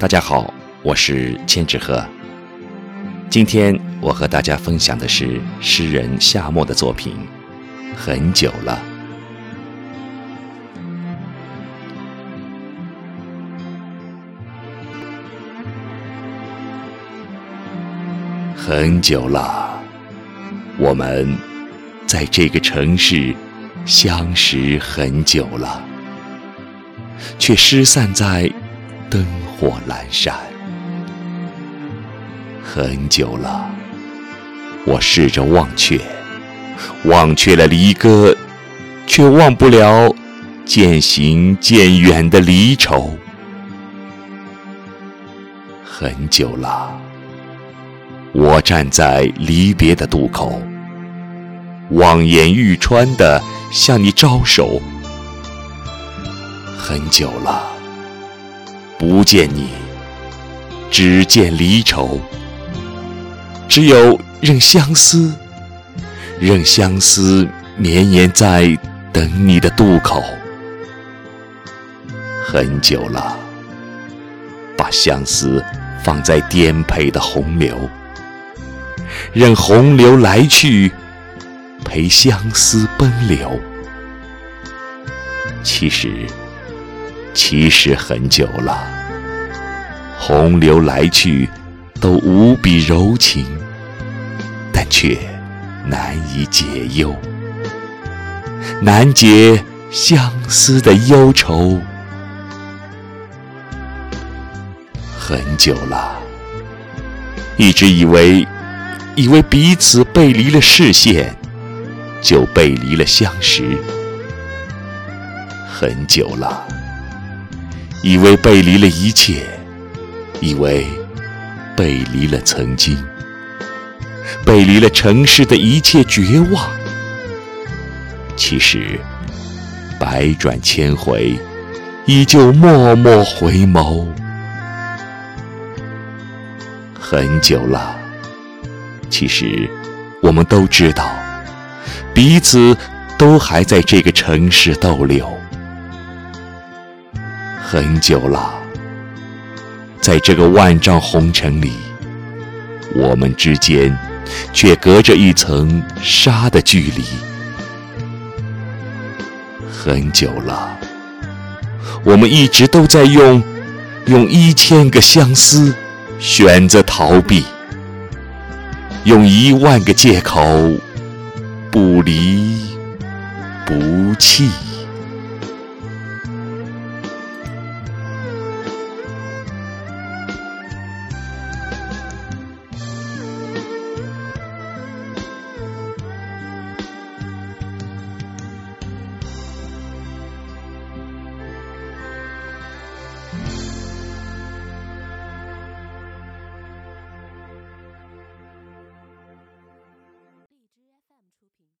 大家好，我是千纸鹤。今天我和大家分享的是诗人夏末的作品《很久了》。很久了，我们在这个城市相识很久了，却失散在灯火阑珊。很久了，我试着忘却，忘却了离歌，却忘不了渐行渐远的离愁。很久了，我站在离别的渡口，望眼欲穿的向你招手。很久了，不见你，只见离愁。只有任相思，任相思绵延在等你的渡口。很久了，把相思放在颠沛的洪流，任洪流来去，陪相思奔流。其实，其实很久了，洪流来去。都无比柔情，但却难以解忧，难解相思的忧愁。很久了，一直以为，以为彼此背离了视线，就背离了相识。很久了，以为背离了一切，以为。背离了曾经，背离了城市的一切绝望。其实，百转千回，依旧默默回眸。很久了，其实我们都知道，彼此都还在这个城市逗留。很久了。在这个万丈红尘里，我们之间却隔着一层沙的距离。很久了，我们一直都在用用一千个相思选择逃避，用一万个借口不离不弃。